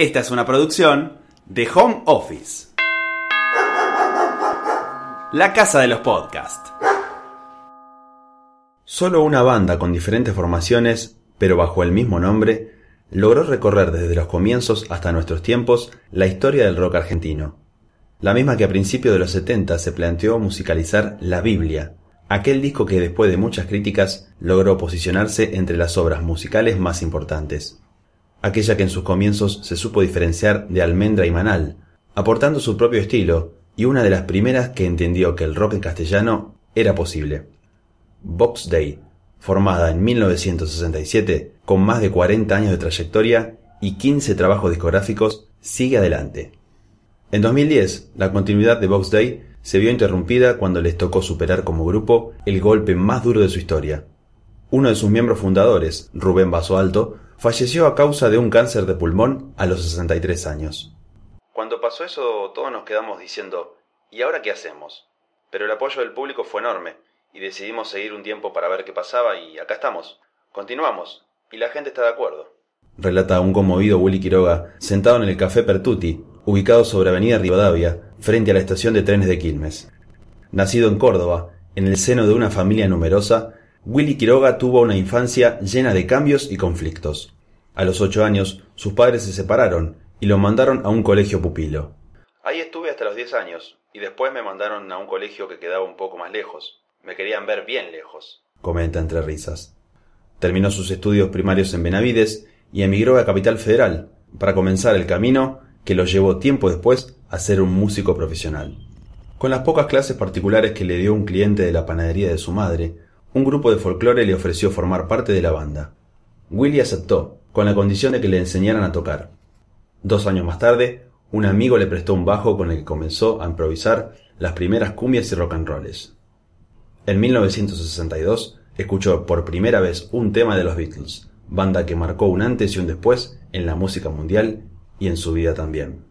Esta es una producción de Home Office. La casa de los podcasts. Solo una banda con diferentes formaciones, pero bajo el mismo nombre, logró recorrer desde los comienzos hasta nuestros tiempos la historia del rock argentino. La misma que a principios de los 70 se planteó musicalizar La Biblia, aquel disco que después de muchas críticas logró posicionarse entre las obras musicales más importantes. Aquella que en sus comienzos se supo diferenciar de Almendra y Manal, aportando su propio estilo y una de las primeras que entendió que el rock en castellano era posible. Box Day, formada en 1967 con más de 40 años de trayectoria y 15 trabajos discográficos, sigue adelante. En 2010, la continuidad de Box Day se vio interrumpida cuando les tocó superar como grupo el golpe más duro de su historia. Uno de sus miembros fundadores, Rubén Vaso Alto, falleció a causa de un cáncer de pulmón a los 63 años. Cuando pasó eso, todos nos quedamos diciendo, ¿y ahora qué hacemos? Pero el apoyo del público fue enorme, y decidimos seguir un tiempo para ver qué pasaba, y acá estamos. Continuamos, y la gente está de acuerdo. Relata un conmovido Willy Quiroga, sentado en el Café Pertuti, ubicado sobre Avenida Rivadavia, frente a la estación de trenes de Quilmes. Nacido en Córdoba, en el seno de una familia numerosa, Willy Quiroga tuvo una infancia llena de cambios y conflictos. A los ocho años, sus padres se separaron y lo mandaron a un colegio pupilo. Ahí estuve hasta los diez años, y después me mandaron a un colegio que quedaba un poco más lejos. Me querían ver bien lejos, comenta entre risas. Terminó sus estudios primarios en Benavides y emigró a Capital Federal para comenzar el camino que lo llevó tiempo después a ser un músico profesional. Con las pocas clases particulares que le dio un cliente de la panadería de su madre, un grupo de folclore le ofreció formar parte de la banda. Willy aceptó, con la condición de que le enseñaran a tocar. Dos años más tarde, un amigo le prestó un bajo con el que comenzó a improvisar las primeras cumbias y rock and rolls. En 1962 escuchó por primera vez un tema de los Beatles, banda que marcó un antes y un después en la música mundial y en su vida también.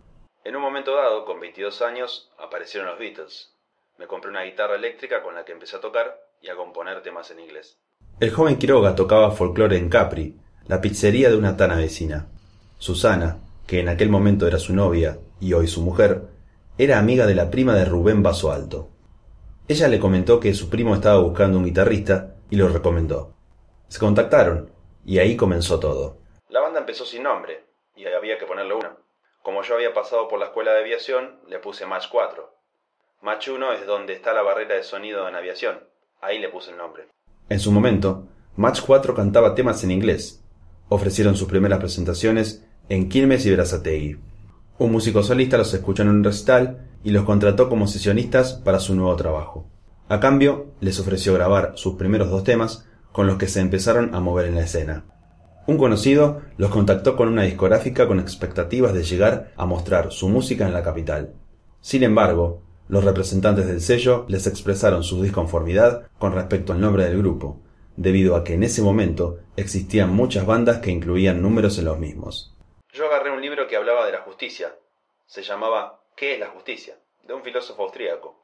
En un momento dado, con 22 años, aparecieron los Beatles. Me compré una guitarra eléctrica con la que empecé a tocar y a componer temas en inglés. El joven Quiroga tocaba folclore en Capri, la pizzería de una tana vecina. Susana, que en aquel momento era su novia y hoy su mujer, era amiga de la prima de Rubén Vaso Alto. Ella le comentó que su primo estaba buscando un guitarrista y lo recomendó. Se contactaron y ahí comenzó todo. La banda empezó sin nombre y había que ponerle uno. Como yo había pasado por la escuela de aviación, le puse Match 4. Match 1 es donde está la barrera de sonido en aviación. Le puse el nombre. En su momento, Match 4 cantaba temas en inglés. Ofrecieron sus primeras presentaciones en Quilmes y Berazategui. Un músico solista los escuchó en un recital y los contrató como sesionistas para su nuevo trabajo. A cambio, les ofreció grabar sus primeros dos temas con los que se empezaron a mover en la escena. Un conocido los contactó con una discográfica con expectativas de llegar a mostrar su música en la capital. Sin embargo, los representantes del sello les expresaron su disconformidad con respecto al nombre del grupo, debido a que en ese momento existían muchas bandas que incluían números en los mismos. Yo agarré un libro que hablaba de la justicia. Se llamaba ¿Qué es la justicia? de un filósofo austríaco.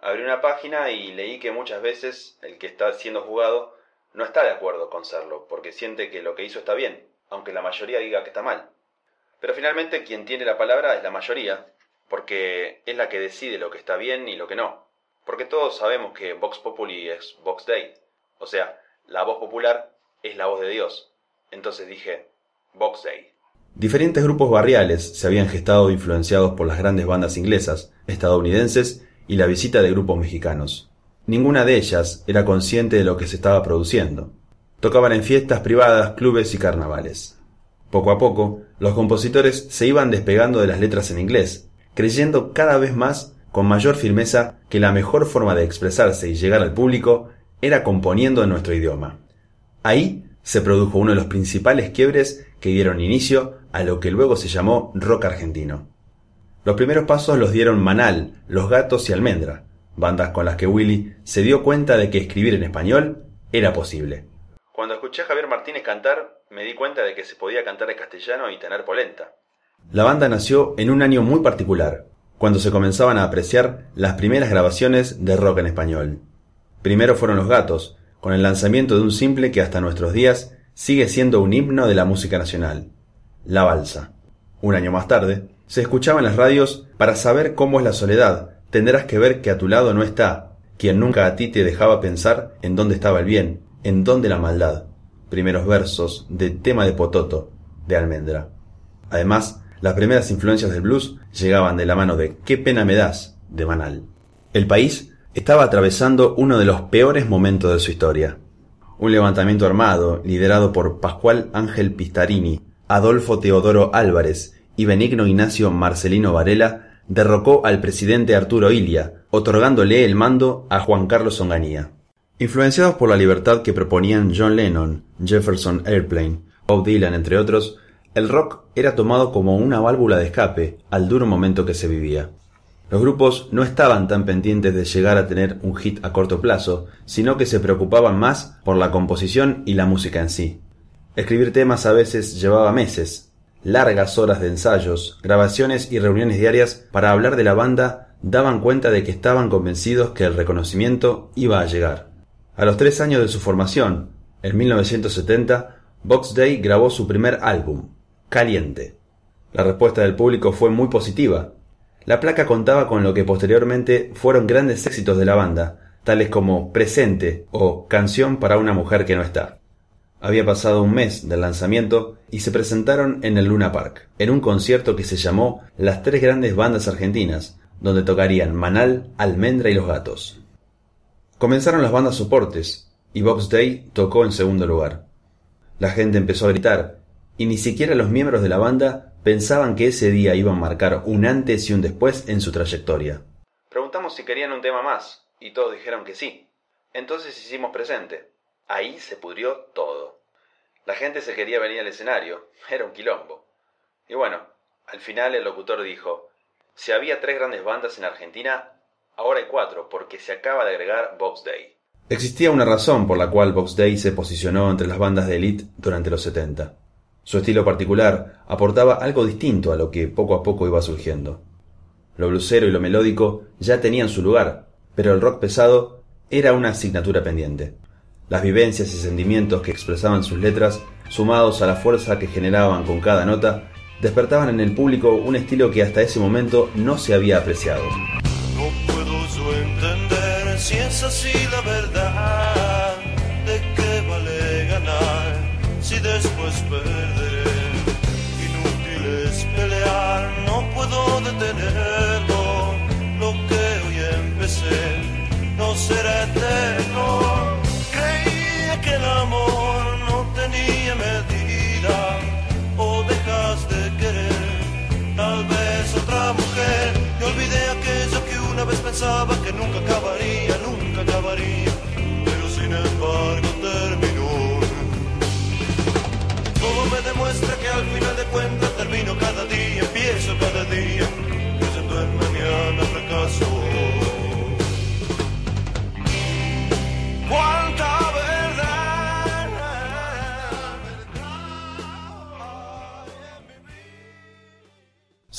Abrí una página y leí que muchas veces el que está siendo juzgado no está de acuerdo con serlo, porque siente que lo que hizo está bien, aunque la mayoría diga que está mal. Pero finalmente quien tiene la palabra es la mayoría, porque es la que decide lo que está bien y lo que no. Porque todos sabemos que Vox Populi es Vox Dei, o sea, la voz popular es la voz de Dios. Entonces dije, Vox Dei. Diferentes grupos barriales se habían gestado influenciados por las grandes bandas inglesas, estadounidenses y la visita de grupos mexicanos. Ninguna de ellas era consciente de lo que se estaba produciendo. Tocaban en fiestas privadas, clubes y carnavales. Poco a poco, los compositores se iban despegando de las letras en inglés, creyendo cada vez más con mayor firmeza que la mejor forma de expresarse y llegar al público era componiendo en nuestro idioma. Ahí se produjo uno de los principales quiebres que dieron inicio a lo que luego se llamó rock argentino. Los primeros pasos los dieron Manal, Los Gatos y Almendra, bandas con las que Willy se dio cuenta de que escribir en español era posible. Cuando escuché a Javier Martínez cantar, me di cuenta de que se podía cantar en castellano y tener polenta. La banda nació en un año muy particular, cuando se comenzaban a apreciar las primeras grabaciones de rock en español. Primero fueron Los Gatos, con el lanzamiento de un simple que hasta nuestros días sigue siendo un himno de la música nacional, La Balsa. Un año más tarde, se escuchaba en las radios para saber cómo es la soledad, tendrás que ver que a tu lado no está, quien nunca a ti te dejaba pensar en dónde estaba el bien, en dónde la maldad. Primeros versos de tema de Pototo, de Almendra. Además, las primeras influencias del blues llegaban de la mano de Qué pena me das, de Manal. El país estaba atravesando uno de los peores momentos de su historia. Un levantamiento armado, liderado por Pascual Ángel Pistarini, Adolfo Teodoro Álvarez y Benigno Ignacio Marcelino Varela, derrocó al presidente Arturo Ilia, otorgándole el mando a Juan Carlos Onganía. Influenciados por la libertad que proponían John Lennon, Jefferson Airplane, Bob Dylan, entre otros, el rock era tomado como una válvula de escape al duro momento que se vivía. Los grupos no estaban tan pendientes de llegar a tener un hit a corto plazo, sino que se preocupaban más por la composición y la música en sí. Escribir temas a veces llevaba meses, largas horas de ensayos, grabaciones y reuniones diarias para hablar de la banda daban cuenta de que estaban convencidos que el reconocimiento iba a llegar. A los tres años de su formación, en 1970, Box Day grabó su primer álbum, Caliente. La respuesta del público fue muy positiva, la placa contaba con lo que posteriormente fueron grandes éxitos de la banda, tales como Presente o Canción para una mujer que no está. Había pasado un mes del lanzamiento y se presentaron en el Luna Park, en un concierto que se llamó Las tres grandes bandas argentinas, donde tocarían Manal, Almendra y Los Gatos. Comenzaron las bandas soportes, y Box Day tocó en segundo lugar. La gente empezó a gritar, y ni siquiera los miembros de la banda pensaban que ese día iba a marcar un antes y un después en su trayectoria. Preguntamos si querían un tema más, y todos dijeron que sí. Entonces hicimos presente. Ahí se pudrió todo. La gente se quería venir al escenario, era un quilombo. Y bueno, al final el locutor dijo, si había tres grandes bandas en Argentina, ahora hay cuatro, porque se acaba de agregar Box Day. Existía una razón por la cual Box Day se posicionó entre las bandas de elite durante los 70. Su estilo particular aportaba algo distinto a lo que poco a poco iba surgiendo. Lo blusero y lo melódico ya tenían su lugar, pero el rock pesado era una asignatura pendiente. Las vivencias y sentimientos que expresaban sus letras, sumados a la fuerza que generaban con cada nota, despertaban en el público un estilo que hasta ese momento no se había apreciado. No puedo yo entender si es así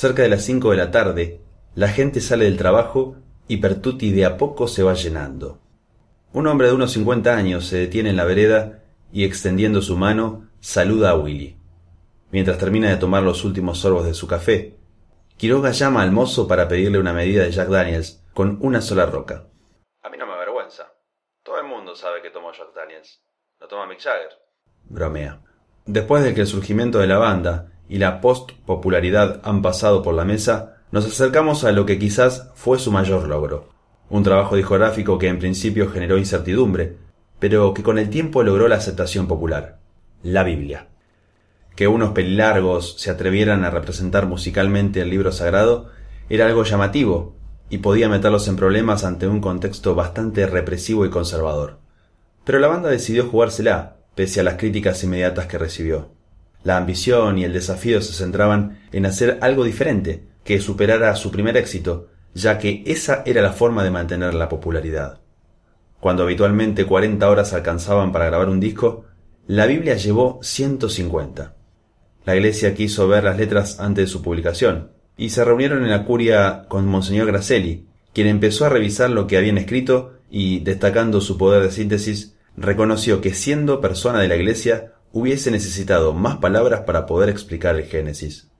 Cerca de las cinco de la tarde, la gente sale del trabajo y Pertuti de a poco se va llenando. Un hombre de unos cincuenta años se detiene en la vereda y extendiendo su mano saluda a Willy. Mientras termina de tomar los últimos sorbos de su café, Quiroga llama al mozo para pedirle una medida de Jack Daniels con una sola roca. A mí no me avergüenza. Todo el mundo sabe que tomo Jack Daniels. Lo toma Mick Jagger. Bromea. Después de que el surgimiento de la banda y la post-popularidad han pasado por la mesa, nos acercamos a lo que quizás fue su mayor logro. Un trabajo discográfico que en principio generó incertidumbre, pero que con el tiempo logró la aceptación popular. La Biblia. Que unos pelilargos se atrevieran a representar musicalmente el libro sagrado era algo llamativo y podía meterlos en problemas ante un contexto bastante represivo y conservador. Pero la banda decidió jugársela, pese a las críticas inmediatas que recibió. La ambición y el desafío se centraban en hacer algo diferente, que superara su primer éxito, ya que esa era la forma de mantener la popularidad. Cuando habitualmente 40 horas alcanzaban para grabar un disco, la Biblia llevó 150. La iglesia quiso ver las letras antes de su publicación, y se reunieron en la curia con Monseñor Gracelli, quien empezó a revisar lo que habían escrito y, destacando su poder de síntesis, reconoció que siendo persona de la iglesia hubiese necesitado más palabras para poder explicar el Génesis.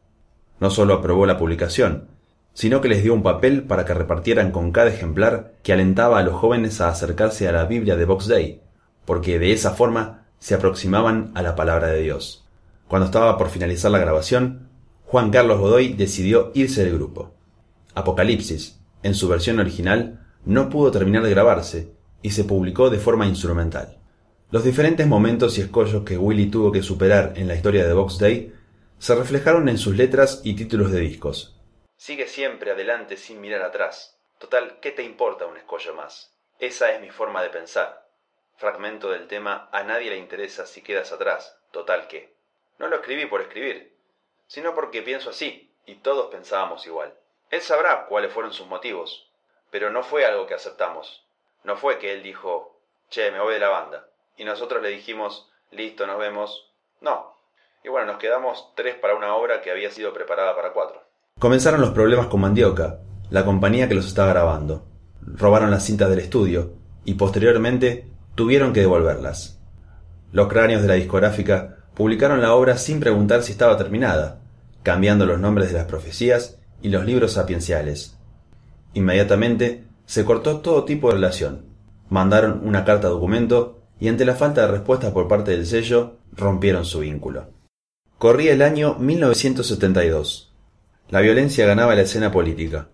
No solo aprobó la publicación, sino que les dio un papel para que repartieran con cada ejemplar que alentaba a los jóvenes a acercarse a la Biblia de Box Day, porque de esa forma se aproximaban a la palabra de Dios. Cuando estaba por finalizar la grabación, Juan Carlos Godoy decidió irse del grupo. Apocalipsis, en su versión original, no pudo terminar de grabarse y se publicó de forma instrumental. Los diferentes momentos y escollos que Willy tuvo que superar en la historia de Box Day se reflejaron en sus letras y títulos de discos, Sigue siempre adelante sin mirar atrás. Total, ¿qué te importa un escollo más? Esa es mi forma de pensar. Fragmento del tema A nadie le interesa si quedas atrás. Total, ¿qué? No lo escribí por escribir, sino porque pienso así, y todos pensábamos igual. Él sabrá cuáles fueron sus motivos, pero no fue algo que aceptamos. No fue que él dijo, che, me voy de la banda, y nosotros le dijimos, listo, nos vemos. No. Y bueno, nos quedamos tres para una obra que había sido preparada para cuatro. Comenzaron los problemas con Mandioca, la compañía que los estaba grabando. Robaron las cintas del estudio y posteriormente tuvieron que devolverlas. Los cráneos de la discográfica publicaron la obra sin preguntar si estaba terminada, cambiando los nombres de las profecías y los libros sapienciales. Inmediatamente se cortó todo tipo de relación. Mandaron una carta documento y ante la falta de respuesta por parte del sello rompieron su vínculo. Corría el año 1972. La violencia ganaba la escena política.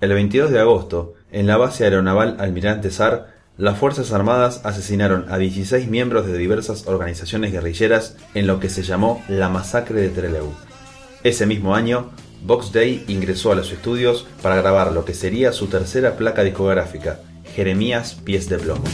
El 22 de agosto, en la base aeronaval Almirante Sar, las Fuerzas Armadas asesinaron a 16 miembros de diversas organizaciones guerrilleras en lo que se llamó la masacre de Trelew. Ese mismo año, Box Day ingresó a los estudios para grabar lo que sería su tercera placa discográfica, Jeremías Pies de Plomo.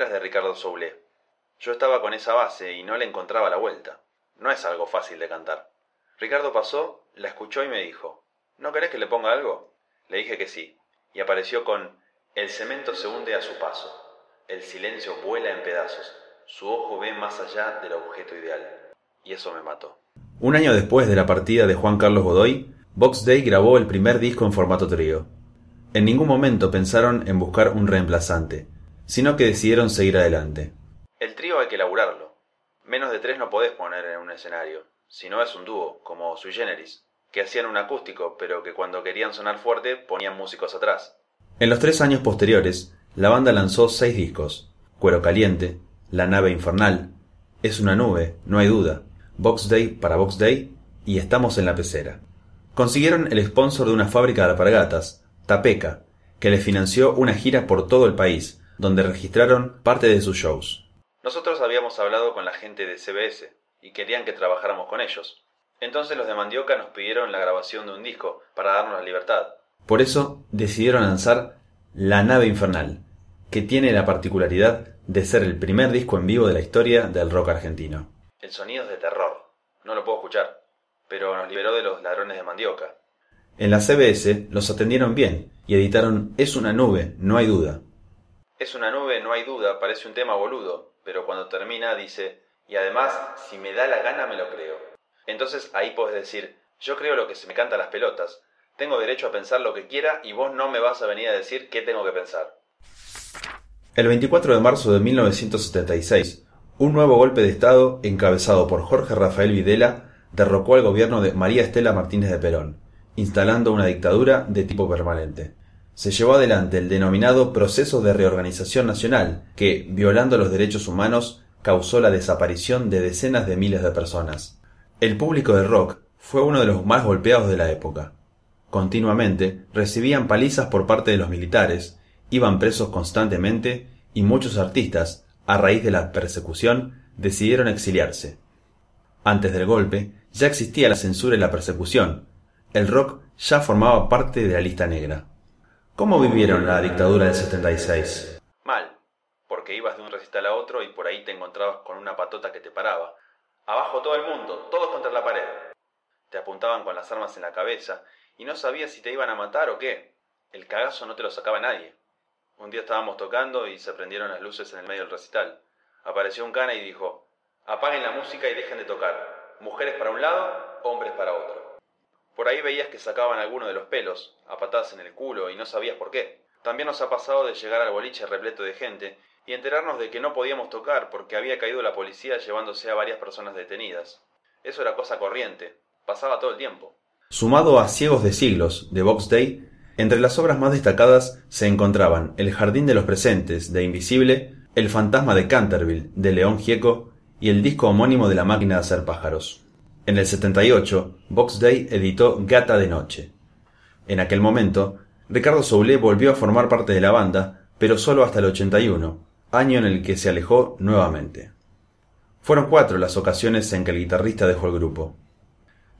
Y la letra es de Ricardo Soule. Yo estaba con esa base y no le encontraba la vuelta. No es algo fácil de cantar. Ricardo pasó, la escuchó y me dijo, ¿No querés que le ponga algo? Le dije que sí, y apareció con El cemento se hunde a su paso, el silencio vuela en pedazos, su ojo ve más allá del objeto ideal. Y eso me mató. Un año después de la partida de Juan Carlos Godoy, Box Day grabó el primer disco en formato trío. En ningún momento pensaron en buscar un reemplazante, sino que decidieron seguir adelante. El trío hay que elaborarlo. Menos de tres no podés poner en un escenario, si no es un dúo, como Sui Generis, que hacían un acústico, pero que cuando querían sonar fuerte ponían músicos atrás. En los tres años posteriores, la banda lanzó seis discos: Cuero Caliente, La Nave Infernal, Es una nube, no hay duda, Box Day para Box Day y Estamos en la Pecera. Consiguieron el sponsor de una fábrica de alpargatas, Tapeca, que le financió una gira por todo el país, donde registraron parte de sus shows. Nosotros habíamos hablado con la gente de CBS y querían que trabajáramos con ellos. Entonces los de Mandioca nos pidieron la grabación de un disco para darnos la libertad. Por eso decidieron lanzar La nave infernal, que tiene la particularidad de ser el primer disco en vivo de la historia del rock argentino. El sonido es de terror, no lo puedo escuchar, pero nos liberó de los ladrones de Mandioca. En la CBS los atendieron bien y editaron Es una nube, no hay duda. Es una nube, no hay duda, parece un tema boludo, pero cuando termina dice, y además, si me da la gana me lo creo. Entonces ahí puedes decir, yo creo lo que se me canta las pelotas, tengo derecho a pensar lo que quiera y vos no me vas a venir a decir qué tengo que pensar. El 24 de marzo de 1976, un nuevo golpe de Estado, encabezado por Jorge Rafael Videla, derrocó al gobierno de María Estela Martínez de Perón instalando una dictadura de tipo permanente. Se llevó adelante el denominado Proceso de Reorganización Nacional, que, violando los derechos humanos, causó la desaparición de decenas de miles de personas. El público de rock fue uno de los más golpeados de la época. Continuamente recibían palizas por parte de los militares, iban presos constantemente y muchos artistas, a raíz de la persecución, decidieron exiliarse. Antes del golpe, ya existía la censura y la persecución. El rock ya formaba parte de la lista negra. ¿Cómo vivieron la dictadura del 76? Mal, porque ibas de un recital a otro y por ahí te encontrabas con una patota que te paraba. Abajo todo el mundo, todos contra la pared. Te apuntaban con las armas en la cabeza y no sabías si te iban a matar o qué. El cagazo no te lo sacaba nadie. Un día estábamos tocando y se prendieron las luces en el medio del recital. Apareció un cana y dijo, apaguen la música y dejen de tocar. Mujeres para un lado, hombres para otro. Por ahí veías que sacaban alguno de los pelos, a patadas en el culo, y no sabías por qué. También nos ha pasado de llegar al boliche repleto de gente y enterarnos de que no podíamos tocar porque había caído la policía llevándose a varias personas detenidas. Eso era cosa corriente, pasaba todo el tiempo. Sumado a Ciegos de Siglos, de Box Day, entre las obras más destacadas se encontraban El Jardín de los Presentes, de Invisible, El Fantasma de Canterville, de León Gieco, y el disco homónimo de La Máquina de Hacer Pájaros. En el 78, Box Day editó Gata de Noche. En aquel momento, Ricardo Soule volvió a formar parte de la banda, pero solo hasta el 81, año en el que se alejó nuevamente. Fueron cuatro las ocasiones en que el guitarrista dejó el grupo.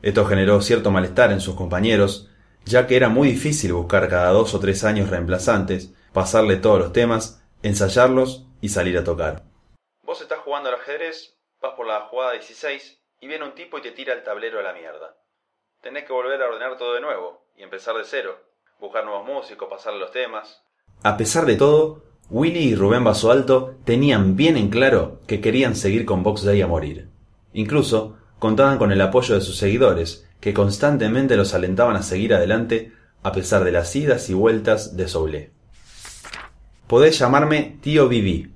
Esto generó cierto malestar en sus compañeros, ya que era muy difícil buscar cada dos o tres años reemplazantes, pasarle todos los temas, ensayarlos y salir a tocar. Vos estás jugando al ajedrez, vas por la jugada 16 y viene un tipo y te tira el tablero a la mierda. Tenés que volver a ordenar todo de nuevo y empezar de cero, buscar nuevos músicos, pasarle los temas. A pesar de todo, Willy y Rubén Basualto tenían bien en claro que querían seguir con Box Day a morir. Incluso contaban con el apoyo de sus seguidores, que constantemente los alentaban a seguir adelante a pesar de las idas y vueltas de Soule. Podés llamarme Tío Bibi.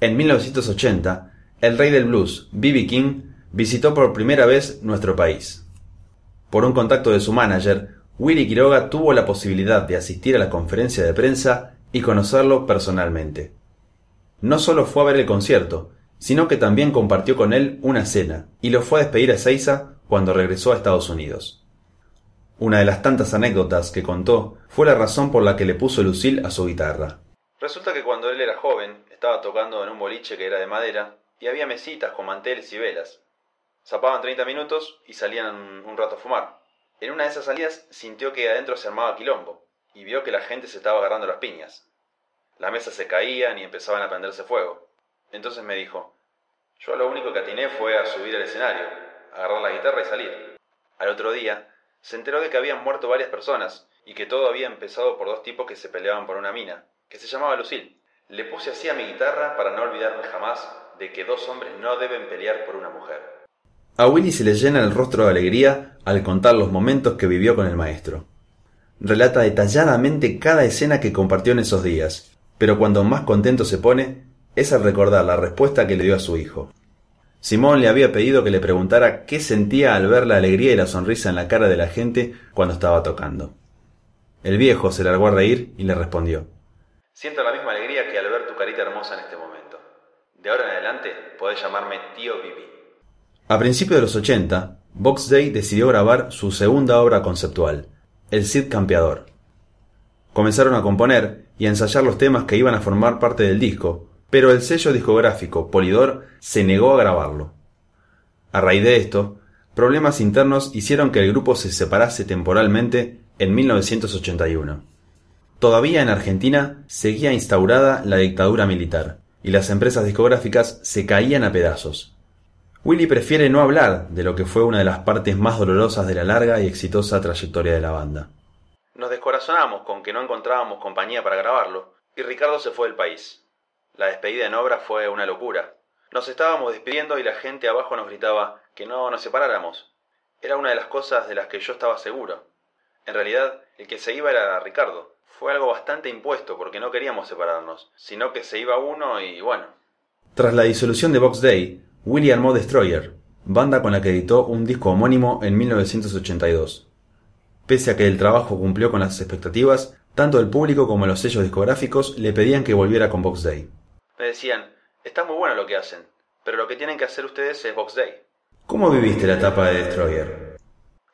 En 1980, el rey del blues, B.B. King, visitó por primera vez nuestro país. Por un contacto de su manager, Willy Quiroga tuvo la posibilidad de asistir a la conferencia de prensa y conocerlo personalmente. No solo fue a ver el concierto, sino que también compartió con él una cena y lo fue a despedir a Ezeiza cuando regresó a Estados Unidos. Una de las tantas anécdotas que contó fue la razón por la que le puso Lucille a su guitarra. Resulta que cuando él era joven, estaba tocando en un boliche que era de madera y había mesitas con manteles y velas. Zapaban 30 minutos y salían un rato a fumar. En una de esas salidas sintió que adentro se armaba quilombo y vio que la gente se estaba agarrando las piñas. Las mesas se caían y empezaban a prenderse fuego. Entonces me dijo, yo lo único que atiné fue a subir al escenario, agarrar la guitarra y salir. Al otro día, se enteró de que habían muerto varias personas y que todo había empezado por dos tipos que se peleaban por una mina, que se llamaba Lucille. Le puse así a mi guitarra para no olvidarme jamás de que dos hombres no deben pelear por una mujer. A Willy se le llena el rostro de alegría al contar los momentos que vivió con el maestro. Relata detalladamente cada escena que compartió en esos días, pero cuando más contento se pone es al recordar la respuesta que le dio a su hijo. Simón le había pedido que le preguntara qué sentía al ver la alegría y la sonrisa en la cara de la gente cuando estaba tocando. El viejo se largó a reír y le respondió Siento la misma alegría que al ver tu carita hermosa en este momento. De ahora en adelante podés llamarme tío Bibi. A principios de los 80, Box Day decidió grabar su segunda obra conceptual, El Cid Campeador. Comenzaron a componer y a ensayar los temas que iban a formar parte del disco, pero el sello discográfico Polidor se negó a grabarlo. A raíz de esto, problemas internos hicieron que el grupo se separase temporalmente en 1981. Todavía en Argentina seguía instaurada la dictadura militar, y las empresas discográficas se caían a pedazos. Willy prefiere no hablar de lo que fue una de las partes más dolorosas de la larga y exitosa trayectoria de la banda. Nos descorazonamos con que no encontrábamos compañía para grabarlo, y Ricardo se fue del país. La despedida en obra fue una locura. Nos estábamos despidiendo y la gente abajo nos gritaba que no nos separáramos. Era una de las cosas de las que yo estaba seguro. En realidad, el que se iba era Ricardo. Fue algo bastante impuesto porque no queríamos separarnos, sino que se iba uno y bueno. Tras la disolución de Box Day, Willy armó Destroyer, banda con la que editó un disco homónimo en 1982. Pese a que el trabajo cumplió con las expectativas, Tanto el público como los sellos discográficos le pedían que volviera con Box Day. Me decían, está muy bueno lo que hacen, pero lo que tienen que hacer ustedes es Box Day. ¿Cómo viviste la etapa de Destroyer?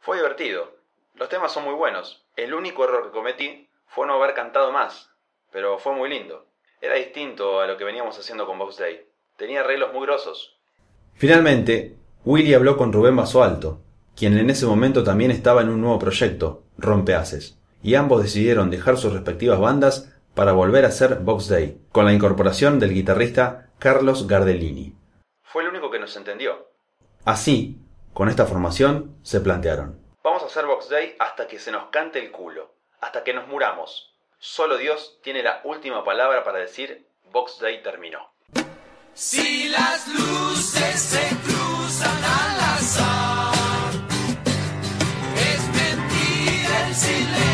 Fue divertido. Los temas son muy buenos. El único error que cometí fue no haber cantado más, pero fue muy lindo. Era distinto a lo que veníamos haciendo con Box Day. Tenía arreglos muy grosos. Finalmente, Willy habló con Rubén Basualto, quien en ese momento también estaba en un nuevo proyecto, Rompeaces, y ambos decidieron dejar sus respectivas bandas para volver a hacer Box Day, con la incorporación del guitarrista Carlos Gardellini. Fue el único que nos entendió. Así, con esta formación, se plantearon. Vamos a hacer Box Day hasta que se nos cante el culo, hasta que nos muramos. Solo Dios tiene la última palabra para decir Box Day terminó. Si las luces se cruzan al azar, es mentira el silencio